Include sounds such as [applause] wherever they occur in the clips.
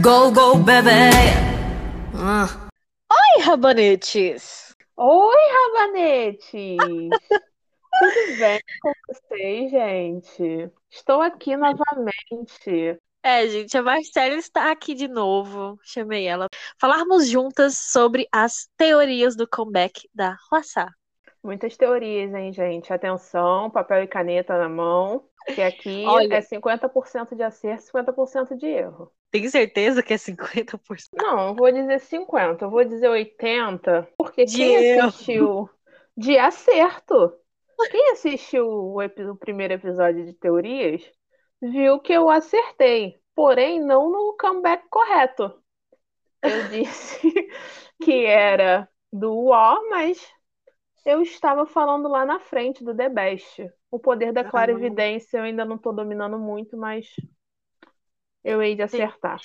Go, go, baby! Ah. Oi, rabanetes! Oi, rabanetes! [laughs] Tudo bem com vocês, gente? Estou aqui novamente. É, gente, a Marcela está aqui de novo. Chamei ela. Falarmos juntas sobre as teorias do comeback da Huaçá. Muitas teorias, hein, gente? Atenção, papel e caneta na mão, que aqui Olha. é 50% de acerto, 50% de erro. Tem certeza que é 50%? Não, eu vou dizer 50, eu vou dizer 80, porque De quem erro. assistiu de acerto, quem assistiu o, o primeiro episódio de teorias, viu que eu acertei, porém não no comeback correto. Eu [laughs] disse que era do War, mas eu estava falando lá na frente do The Best. O poder da clarividência eu ainda não estou dominando muito, mas eu hei de acertar.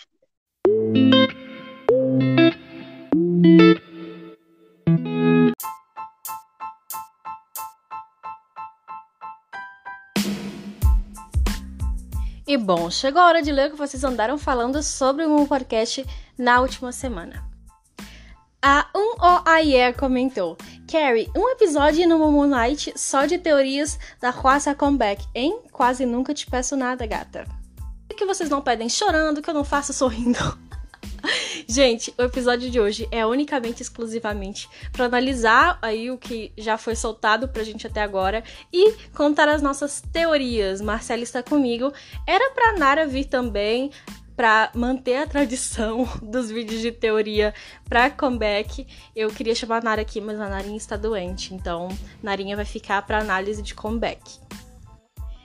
E bom, chegou a hora de ler o que vocês andaram falando sobre o meu podcast na última semana. A 1OAIE comentou: Carrie, um episódio no Moon Night só de teorias da Huasa Comeback, hein? Quase nunca te peço nada, gata. Que vocês não pedem chorando, que eu não faço sorrindo. [laughs] Gente, o episódio de hoje é unicamente, exclusivamente para analisar aí o que já foi soltado pra gente até agora e contar as nossas teorias. Marcela está comigo. Era pra Nara vir também para manter a tradição [laughs] dos vídeos de teoria para comeback. Eu queria chamar a Nara aqui, mas a Narinha está doente, então Narinha vai ficar para análise de comeback.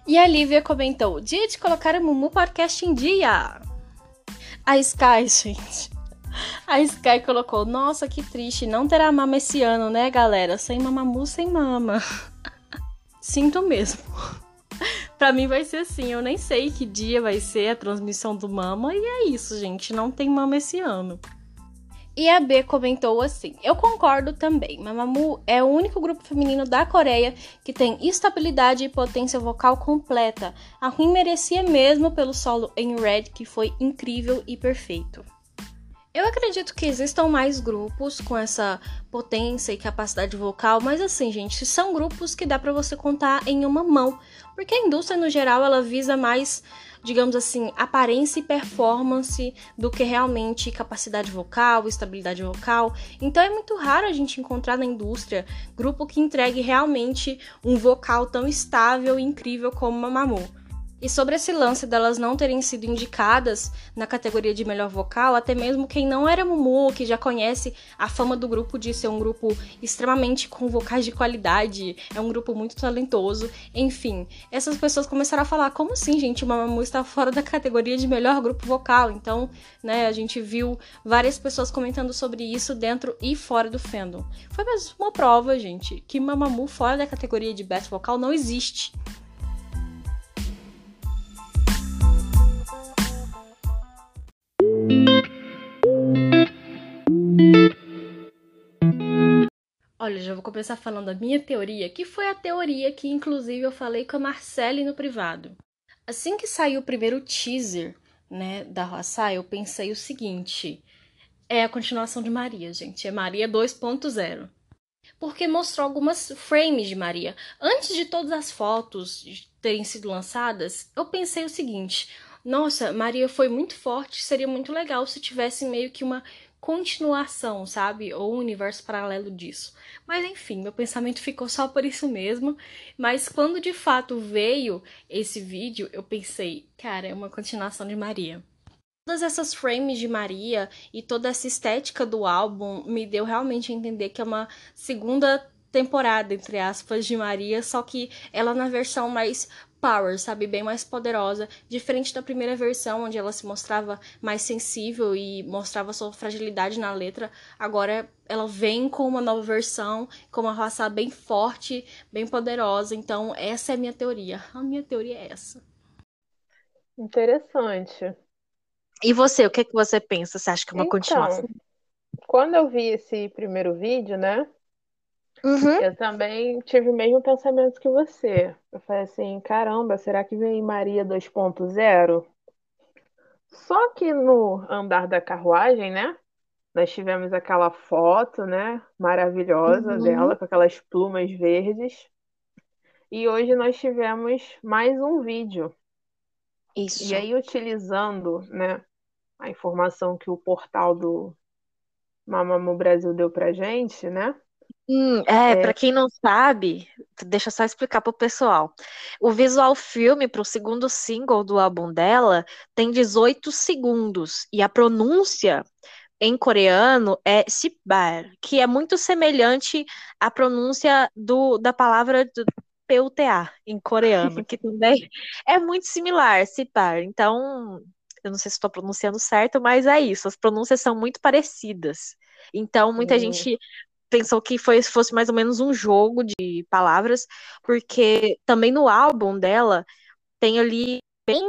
E a Lívia comentou: dia de colocar o Mumu Podcast em dia. A Sky, [laughs] gente. A Sky colocou: Nossa, que triste, não terá mama esse ano, né, galera? Sem mamamu, sem mama. [laughs] Sinto mesmo. Pra mim vai ser assim, eu nem sei que dia vai ser a transmissão do mama, e é isso, gente, não tem mama esse ano. E a B comentou assim: Eu concordo também. Mamamoo é o único grupo feminino da Coreia que tem estabilidade e potência vocal completa. A Queen merecia mesmo pelo solo em Red, que foi incrível e perfeito. Eu acredito que existam mais grupos com essa potência e capacidade vocal, mas assim, gente, são grupos que dá pra você contar em uma mão, porque a indústria no geral ela visa mais, digamos assim, aparência e performance do que realmente capacidade vocal, estabilidade vocal. Então é muito raro a gente encontrar na indústria grupo que entregue realmente um vocal tão estável e incrível como Mamamoo. E sobre esse lance delas não terem sido indicadas na categoria de melhor vocal, até mesmo quem não era Mumu, que já conhece a fama do grupo de ser um grupo extremamente com vocais de qualidade, é um grupo muito talentoso, enfim, essas pessoas começaram a falar: como assim, gente? Mamamoo está fora da categoria de melhor grupo vocal. Então, né, a gente viu várias pessoas comentando sobre isso dentro e fora do fandom. Foi mais uma prova, gente, que Mamamoo fora da categoria de best vocal não existe. Olha, já vou começar falando a minha teoria, que foi a teoria que inclusive eu falei com a Marcele no privado. Assim que saiu o primeiro teaser, né, da Roçai, eu pensei o seguinte: é a continuação de Maria, gente, é Maria 2.0. Porque mostrou algumas frames de Maria. Antes de todas as fotos terem sido lançadas, eu pensei o seguinte: nossa, Maria foi muito forte, seria muito legal se tivesse meio que uma continuação, sabe? Ou um universo paralelo disso. Mas enfim, meu pensamento ficou só por isso mesmo. Mas quando de fato veio esse vídeo, eu pensei, cara, é uma continuação de Maria. Todas essas frames de Maria e toda essa estética do álbum me deu realmente a entender que é uma segunda temporada, entre aspas, de Maria, só que ela na versão mais power, sabe? Bem mais poderosa. Diferente da primeira versão, onde ela se mostrava mais sensível e mostrava sua fragilidade na letra. Agora ela vem com uma nova versão, com uma raça bem forte, bem poderosa. Então, essa é a minha teoria. A minha teoria é essa. Interessante. E você, o que, é que você pensa? Você acha que é uma Então, continuação? quando eu vi esse primeiro vídeo, né? Uhum. Eu também tive o mesmo pensamento que você. Eu falei assim, caramba, será que vem Maria 2.0? Só que no andar da carruagem, né? Nós tivemos aquela foto, né? Maravilhosa Uhum. dela, com aquelas plumas verdes. E hoje nós tivemos mais um vídeo. Isso. E aí, utilizando, né, a informação que o portal do Mamamoo Brasil deu pra gente, né? Hum, é, pra quem não sabe, deixa eu só explicar pro pessoal. O visual filme pro segundo single do álbum dela tem 18 segundos e a pronúncia em coreano é sipbar, que é muito semelhante à pronúncia do, da palavra do PUTA em coreano, que também [laughs] é muito similar, sipbar. Então, eu não sei se estou pronunciando certo, mas é isso, as pronúncias são muito parecidas. Então, muita Hum. gente pensou que foi, fosse mais ou menos um jogo de palavras, porque também no álbum dela tem ali bem,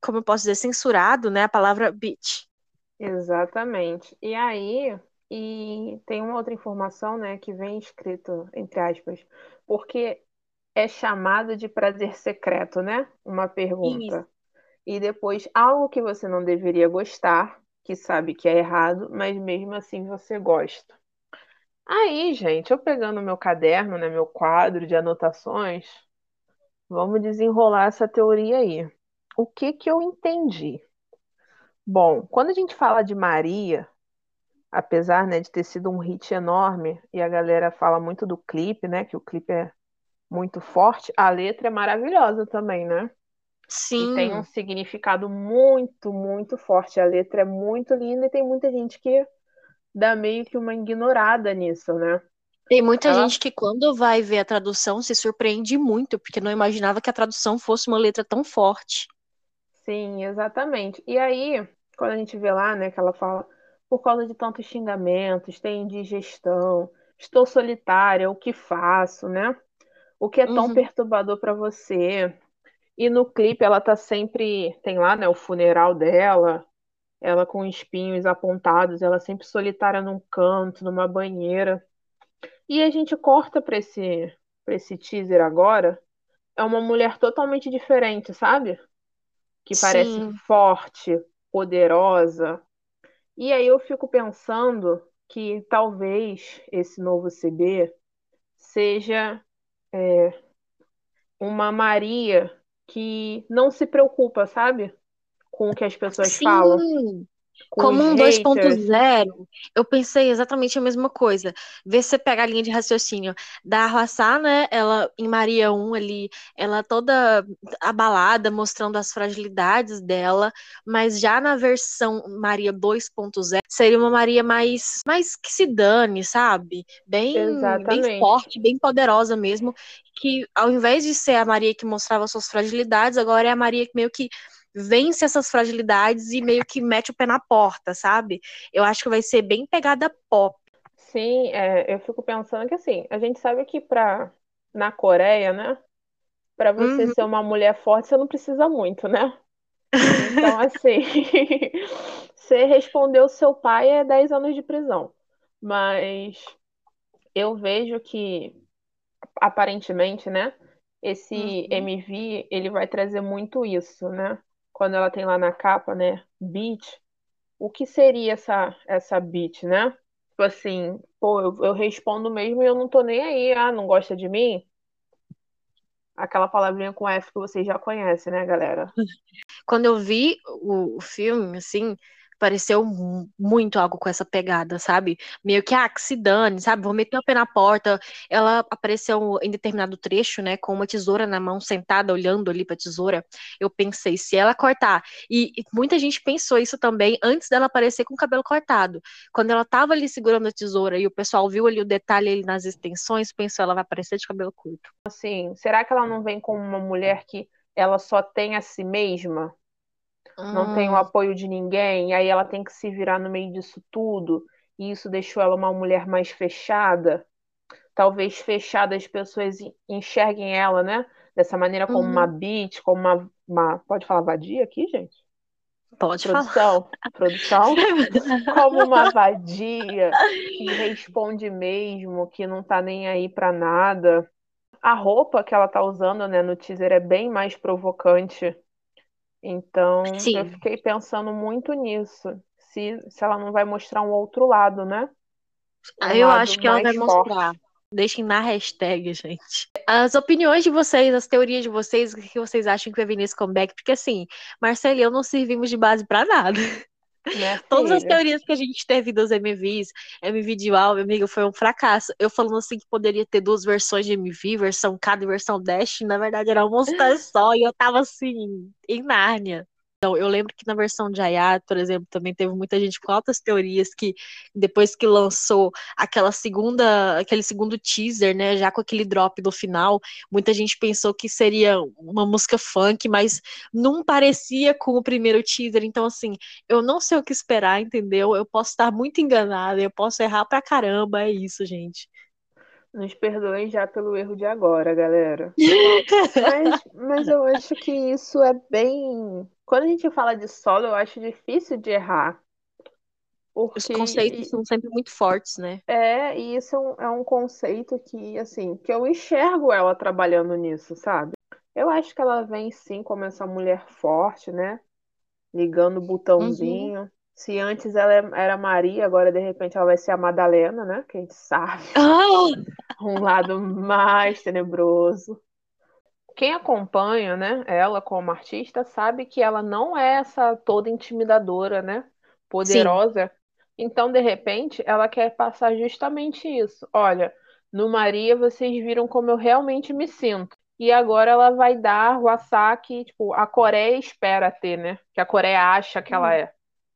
como eu posso dizer, censurado, né, a palavra bitch. Exatamente. E aí, e tem uma outra informação, né, que vem escrito entre aspas, porque é chamado de prazer secreto, né? Uma pergunta. E depois algo que você não deveria gostar, que sabe que é errado, mas mesmo assim você gosta. Aí, gente, eu pegando meu caderno, né, meu quadro de anotações, vamos desenrolar essa teoria aí. O que que eu entendi? Bom, quando a gente fala de Maria, apesar, né, de ter sido um hit enorme e a galera fala muito do clipe, né, que o clipe é muito forte, a letra é maravilhosa também, né? E tem um Sim, significado muito, muito forte. A letra é muito linda e tem muita gente que dá meio que uma ignorada nisso, né? tem muita Ela- gente que quando vai ver a tradução se surpreende muito, porque não imaginava que a tradução fosse uma letra tão forte. Sim, exatamente. E aí, quando a gente vê lá, né, que ela fala, por causa de tantos xingamentos, tem indigestão, estou solitária, o que faço, né? O que é tão Uhum. perturbador para você? E no clipe ela tá sempre, tem lá, né, o funeral dela, ela com espinhos apontados, ela sempre solitária num canto, numa banheira. E a gente corta para esse, para esse teaser agora, é uma mulher totalmente diferente, sabe? Que parece Sim. forte, poderosa. E aí eu fico pensando que talvez esse novo CD seja é, uma Maria que não se preocupa, sabe? Com o que as pessoas falam, Sim. com Como um haters. 2.0, eu pensei exatamente a mesma coisa. Vê se você pega a linha de raciocínio da Hwasa, né? Ela em Maria 1 ali, ela toda abalada, mostrando as fragilidades dela, mas já na versão Maria 2.0 seria uma Maria mais mais que se dane, sabe? Bem bem forte, bem poderosa mesmo, que ao invés de ser a Maria que mostrava suas fragilidades, agora é a Maria que meio que vence essas fragilidades e meio que mete o pé na porta, sabe? Eu acho que vai ser bem pegada pop. Sim, é, eu fico pensando que assim, a gente sabe que pra, na Coreia, né? Pra você Uhum. ser uma mulher forte, você não precisa muito, né? Então, [laughs] assim, [laughs] você respondeu seu pai é 10 anos de prisão. Mas eu vejo que, aparentemente, né? Esse Uhum. MV, ele vai trazer muito isso, né? Quando ela tem lá na capa, né? Beat. O que seria essa, essa beat, né? Tipo assim, pô, eu, eu respondo mesmo e eu não tô nem aí. Ah, não gosta de mim? Aquela palavrinha com F que vocês já conhecem, né, galera? Quando eu vi o, o filme, assim, pareceu mu- muito algo com essa pegada, sabe? Meio que, ah, que se dane, sabe? Vou meter o pé na porta. Ela apareceu em determinado trecho, né, com uma tesoura na mão, sentada, olhando ali pra tesoura. Eu pensei, se ela cortar. E, e muita gente pensou isso também antes dela aparecer com o cabelo cortado. Quando ela tava ali segurando a tesoura e o pessoal viu ali o detalhe ali nas extensões, pensou, ela vai aparecer de cabelo curto. Assim, será que ela não vem como uma mulher que ela só tem a si mesma? Não tem o Hum, apoio de ninguém, e aí ela tem que se virar no meio disso tudo, e isso deixou ela uma mulher mais fechada? Talvez fechada as pessoas en- enxerguem ela, né? Dessa maneira como uma uhum. bitch, como uma, uma... Pode falar vadia aqui, gente? Pode falar. Produção, produção, [laughs] como uma vadia que responde mesmo, que não tá nem aí pra nada. A roupa que ela tá usando, né, no teaser é bem mais provocante. Então, eu Sim. fiquei pensando muito nisso. Se, se ela não vai mostrar um outro lado, né? Um Eu lado acho que ela vai forte. mostrar. Deixem na hashtag, gente. As opiniões de vocês, as teorias de vocês, o que vocês acham que vai vir nesse comeback? Porque assim, Marcelo e eu não servimos de base pra nada. Minha [laughs] Todas as teorias que a gente teve dos MVs, MV de álbum, amiga, foi um fracasso. Eu falando assim que poderia ter duas versões de MV, versão cada e versão Dash, na verdade era uma música [laughs] só, e eu tava assim, em Nárnia. Então, eu lembro que na versão de Ayat, por exemplo, também teve muita gente com altas teorias que depois que lançou aquela segunda, aquele segundo teaser, né, já com aquele drop do final, muita gente pensou que seria uma música funk, mas não parecia com o primeiro teaser. Então, assim, eu não sei o que esperar, entendeu? Eu posso estar muito enganada, eu posso errar pra caramba, é isso, gente. Nos perdoem já pelo erro de agora, galera. [laughs] Mas, mas eu acho que isso é bem. Quando a gente fala de solo, eu acho difícil de errar. Os Porque conceitos são sempre muito fortes, né? é, e isso é um, é um conceito que, assim, que eu enxergo ela trabalhando nisso, sabe? Eu acho que ela vem sim como essa mulher forte, né? Ligando o botãozinho. Se antes ela é- era Maria, agora de repente ela vai ser a Madalena, né? Que a gente sabe. Ah! um lado mais tenebroso. Quem acompanha, né, ela como artista, sabe que ela não é essa toda intimidadora, né, poderosa. Então, de repente, ela quer passar justamente isso. Olha, no Maria vocês viram como eu realmente me sinto. E agora ela vai dar o que, tipo, a Coreia espera ter, né? Que a Coreia acha que ela é.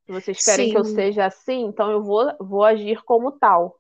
Se vocês querem que eu Sim. seja assim, então eu vou, vou agir como tal.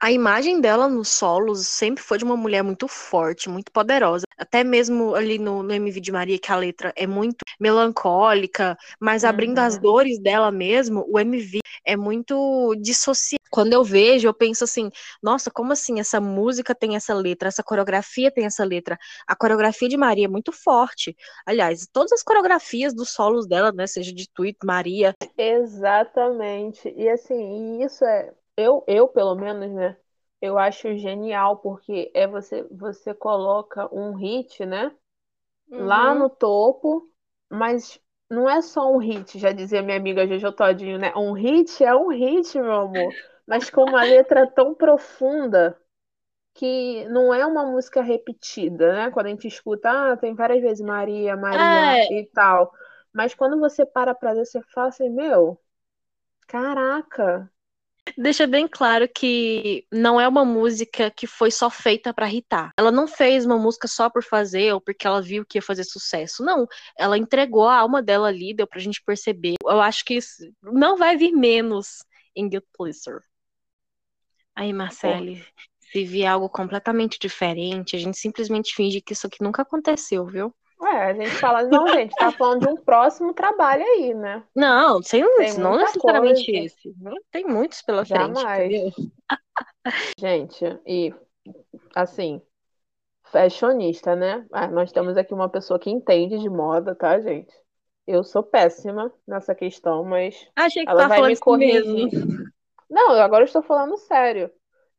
A imagem dela nos solos sempre foi de uma mulher muito forte, muito poderosa. Até mesmo ali no, no MV de Maria, que a letra é muito melancólica, mas abrindo as Uhum. dores dela mesmo, o MV é muito dissociado. Quando eu vejo, eu penso assim, nossa, como assim essa música tem essa letra, essa coreografia tem essa letra? A coreografia de Maria é muito forte. Aliás, todas as coreografias dos solos dela, né, seja de Tweet, Maria, Exatamente. E assim, isso é, eu, eu pelo menos, né? Eu acho genial porque é você você coloca um hit, né? Lá Uhum. no topo, mas não é só um hit, já dizia minha amiga Jojo Todinho, né? Um hit é um hit, meu amor, mas com uma letra tão profunda que não é uma música repetida, né? Quando a gente escuta, ah, tem várias vezes Maria, Maria É, e tal. Mas quando você para pra ver, você fala assim, meu, caraca. Deixa bem claro que não é uma música que foi só feita pra irritar. Ela não fez uma música só por fazer ou porque ela viu que ia fazer sucesso. Não, ela entregou a alma dela ali, deu pra gente perceber. Eu acho que isso não vai vir menos em Guilty Pleasure. Aí, Marcele, se vier algo completamente diferente, a gente simplesmente finge que isso aqui nunca aconteceu, viu? Ué, a gente fala, não, gente, tá falando de um próximo trabalho aí, né? Não, sem, Tem não necessariamente coisa. esse. Tem muitos pela frente, Jamais. entendeu? [laughs] Gente, e assim, fashionista, né? Ah, nós temos aqui uma pessoa que entende de moda, tá, gente? Eu sou péssima nessa questão, mas Achei que ela tava vai falando me corrigir. mesmo. Não, eu agora estou falando sério.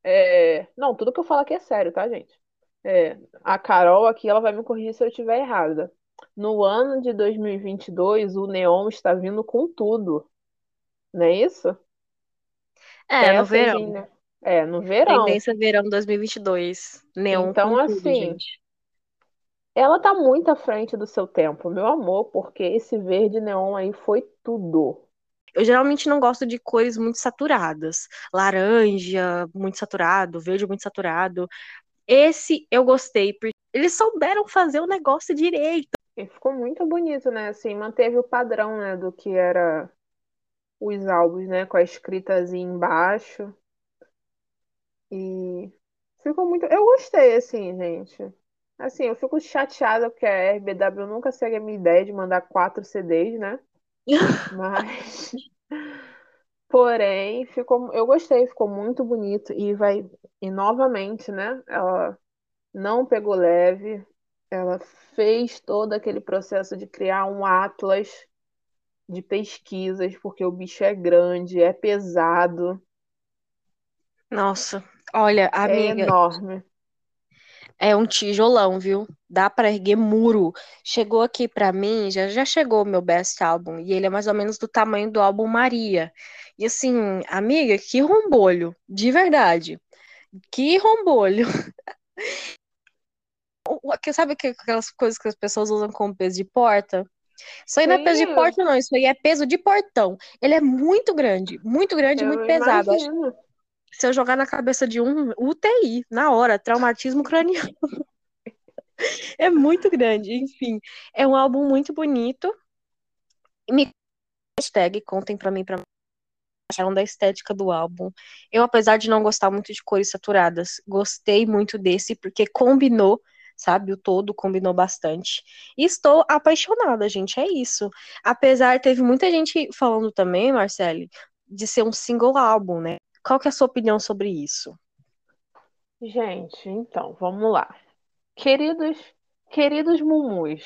É, Não, tudo que eu falo aqui é sério, tá, gente? É, A Carol aqui, ela vai me corrigir se eu estiver errada. No ano de 2022, o Neon está vindo com tudo, não é isso? É, no verão. em- É, no verão. Tendência verão 2022. Neon Então, com tudo, assim, gente. Ela tá muito à frente do seu tempo, meu amor, porque esse verde neon aí foi tudo. Eu geralmente não gosto de cores muito saturadas. Laranja, muito saturado, verde muito saturado. Esse eu gostei, porque eles souberam fazer o negócio direito. E ficou muito bonito, né? Assim, manteve o padrão, né, do que era os álbuns, né, com a escritazinha embaixo. E ficou muito. Eu gostei, assim, gente. Assim, eu fico chateada porque a RBW nunca segue a minha ideia de mandar quatro CDs, né? [laughs] Mas, porém, ficou, eu gostei, ficou muito bonito e vai e novamente, né? Ela não pegou leve, ela fez todo aquele processo de criar um atlas de pesquisas, porque o bicho é grande, é pesado. Nossa, olha, É amiga, enorme. É um tijolão, viu? Dá pra erguer muro. Chegou aqui pra mim, já já chegou o meu best álbum e ele é mais ou menos do tamanho do álbum Maria. E assim, amiga, que rombolho, de verdade. Que rombolho. [laughs] O- o- que- Sabe que- aquelas coisas que as pessoas usam como peso de porta? Isso aí não é peso de porta, não. Isso aí é peso de portão. Ele é muito grande, muito grande, Eu muito pesado. Imagino. que se eu jogar na cabeça de um, UTI, na hora, traumatismo craniano. [laughs] É muito grande, enfim. É um álbum muito bonito. Me hashtag, contem pra mim pra acharam da estética do álbum. Eu, apesar de não gostar muito de cores saturadas, gostei muito desse porque combinou, sabe? O todo combinou bastante. E estou apaixonada, gente. É isso. Apesar, teve muita gente falando também, Marcele, de ser um single álbum, né? Qual que é a sua opinião sobre isso? Gente, então, vamos lá. Queridos, queridos mumus,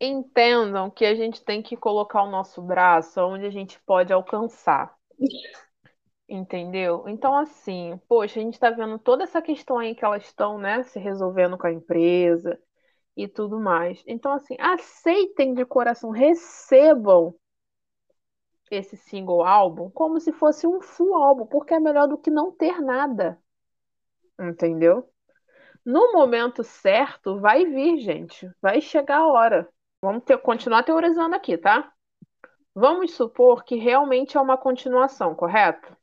entendam que a gente tem que colocar o nosso braço onde a gente pode alcançar. Entendeu? Então, assim, poxa, a gente tá vendo toda essa questão aí que elas estão, né, se resolvendo com a empresa e tudo mais. Então, assim, aceitem de coração, recebam esse single álbum como se fosse um full álbum, porque é melhor do que não ter nada. Entendeu? No momento certo, vai vir, gente. Vai chegar a hora. Vamos ter- continuar teorizando aqui, tá? Vamos supor que realmente é uma continuação, correto?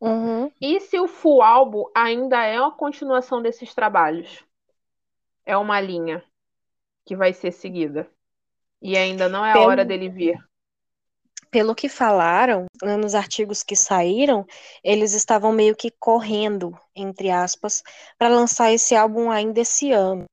Uhum. E se o full álbum ainda é uma continuação desses trabalhos? É uma linha que vai ser seguida. E ainda não é a hora dele vir. Pelo que falaram, né, nos artigos que saíram, eles estavam meio que correndo, entre aspas, para lançar esse álbum ainda esse ano.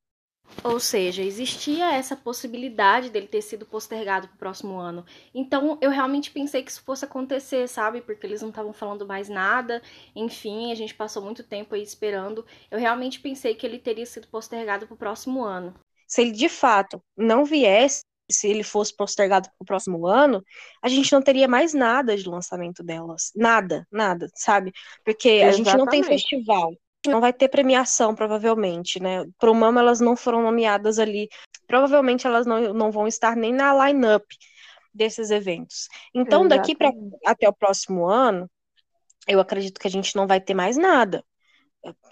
Ou seja, existia essa possibilidade dele ter sido postergado pro próximo ano. Então, eu realmente pensei que isso fosse acontecer, sabe? Porque eles não estavam falando mais nada. Enfim, a gente passou muito tempo aí esperando. Eu realmente pensei que ele teria sido postergado pro próximo ano. Se ele de fato não viesse, se ele fosse postergado para o próximo ano, a gente não teria mais nada de lançamento delas. Nada, nada, sabe? Porque a gente não tem festival. Não vai ter premiação, provavelmente, né? Pro Mama, elas não foram nomeadas ali. Provavelmente elas não, não vão estar nem na line-up desses eventos. Então, daqui Exatamente. até o próximo ano, eu acredito que a gente não vai ter mais nada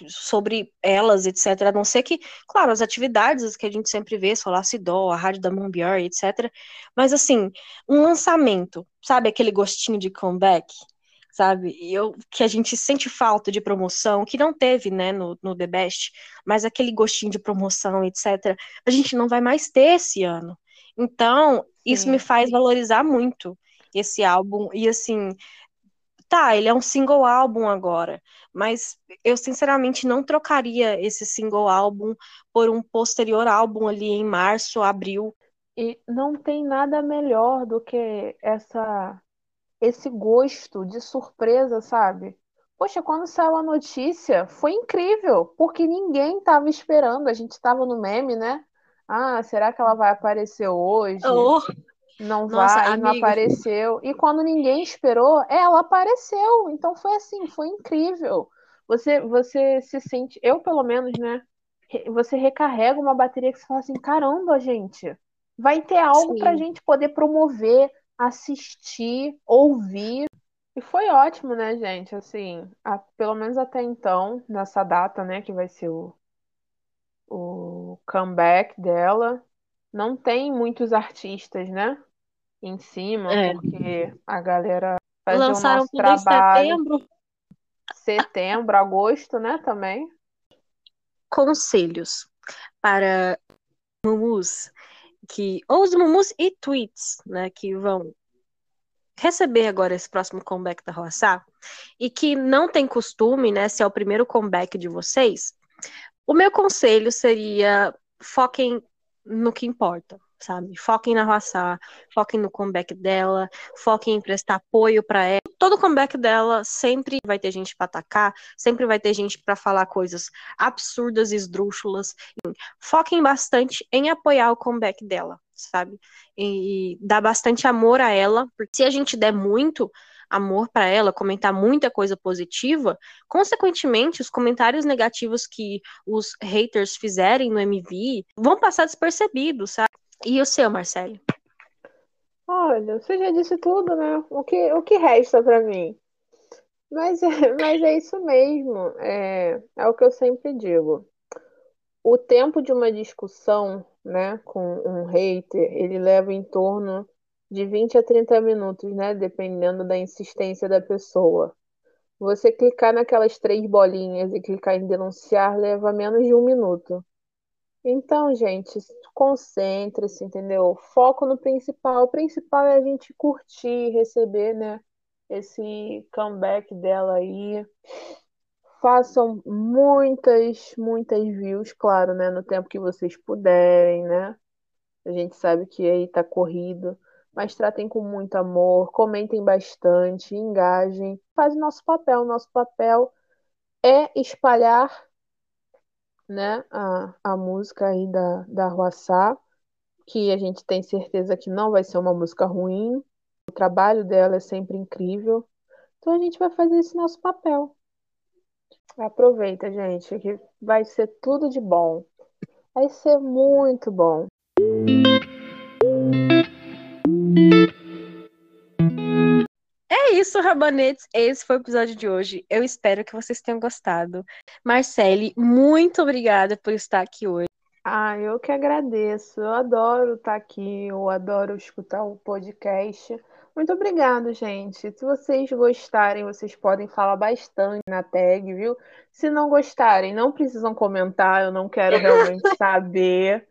sobre elas, etc. A não ser que, claro, as atividades que a gente sempre vê, Solacidó, a Rádio da Mambior, etc. Mas, assim, um lançamento, sabe? Aquele gostinho de comeback, sabe? Eu, que a gente sente falta de promoção, que não teve, né, no, no The Best, mas aquele gostinho de promoção, etc. A gente não vai mais ter esse ano. Então, isso Sim. me faz valorizar muito esse álbum. E, assim, tá, ele é um single álbum agora, mas eu sinceramente não trocaria esse single álbum por um posterior álbum ali em março, abril. E não tem nada melhor do que essa esse gosto de surpresa, sabe? Poxa, quando saiu a notícia, foi incrível, porque ninguém estava esperando. A gente estava no meme, né? Ah, será que ela vai aparecer hoje? Oh, Não Nossa, vai, não amiga. apareceu. E quando ninguém esperou, ela apareceu. Então foi assim, foi incrível. Você, você se sente, eu pelo menos, né? Você recarrega uma bateria que você fala assim, caramba, gente, vai ter algo pra Sim. gente poder promover, assistir, ouvir. E foi ótimo, né, gente? Assim, a- pelo menos até então, nessa data, né, que vai ser o, o comeback dela, não tem muitos artistas, né? Em cima, É. porque a galera fazer o lançaram nosso tudo em trabalho setembro. setembro, agosto, né, também. Conselhos para mumus que ou os mumus e tweets, né, que vão receber agora esse próximo comeback da Roaçá e que não tem costume, né, se é o primeiro comeback de vocês, o meu conselho seria foquem no que importa, sabe? Foquem na Roaçá, foquem no comeback dela, foquem em prestar apoio para ela. Todo comeback dela sempre vai ter gente para atacar, sempre vai ter gente para falar coisas absurdas esdrúxulas. Foquem bastante em apoiar o comeback dela. sabe? E, e dar bastante amor a ela, porque se a gente der muito amor para ela, comentar muita coisa positiva, consequentemente, os comentários negativos que os haters fizerem no MV vão passar despercebidos, sabe? E o seu, Marcelo? Olha, você já disse tudo, né? O que, o que resta para mim? Mas é, [laughs] mas é isso mesmo. É, é o que eu sempre digo. O tempo de uma discussão, né, com um hater, ele leva em torno de 20 a 30 minutos, né, dependendo da insistência da pessoa. Você clicar naquelas três bolinhas e clicar em denunciar leva menos de um minuto. Então, gente, concentre-se, entendeu? Foco no principal. O principal é a gente curtir, receber, né? Esse comeback dela aí. Façam muitas, muitas views, claro, né? No tempo que vocês puderem, né? A gente sabe que aí tá corrido, mas tratem com muito amor, comentem bastante, engajem, faz o nosso papel. O nosso papel é espalhar né, a, a música aí da, da Ruaçá, que a gente tem certeza que não vai ser uma música ruim. O trabalho dela é sempre incrível. Então a gente vai fazer esse nosso papel. Aproveita, gente, que vai ser tudo de bom. Vai ser muito bom. É isso, Rabanetes. Esse foi o episódio de hoje. Eu espero que vocês tenham gostado. Marcele, muito obrigada por estar aqui hoje. Ah, eu que agradeço. Eu adoro estar aqui, eu adoro escutar o podcast. Muito obrigado, gente. Se vocês gostarem, vocês podem falar bastante na tag, viu? Se não gostarem, não precisam comentar, eu não quero realmente [laughs] saber.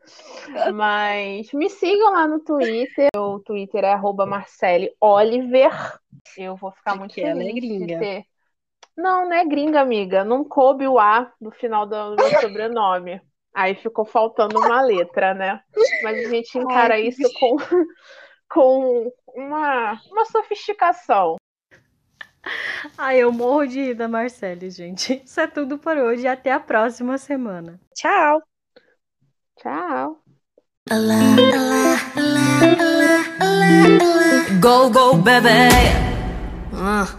Mas me sigam lá no Twitter. O Twitter é @marceleoliver. Eu vou ficar muito que é feliz de gringa. ter. Não, não é gringa, amiga. Não coube o A no final do meu [laughs] sobrenome. Aí ficou faltando uma letra, né? Mas a gente encara Ai, isso com, com uma, uma sofisticação. Ai, eu morro de rir da Marcele, gente. Isso é tudo por hoje. Até a próxima semana. Tchau! Tchau. Go, go, baby. Uh.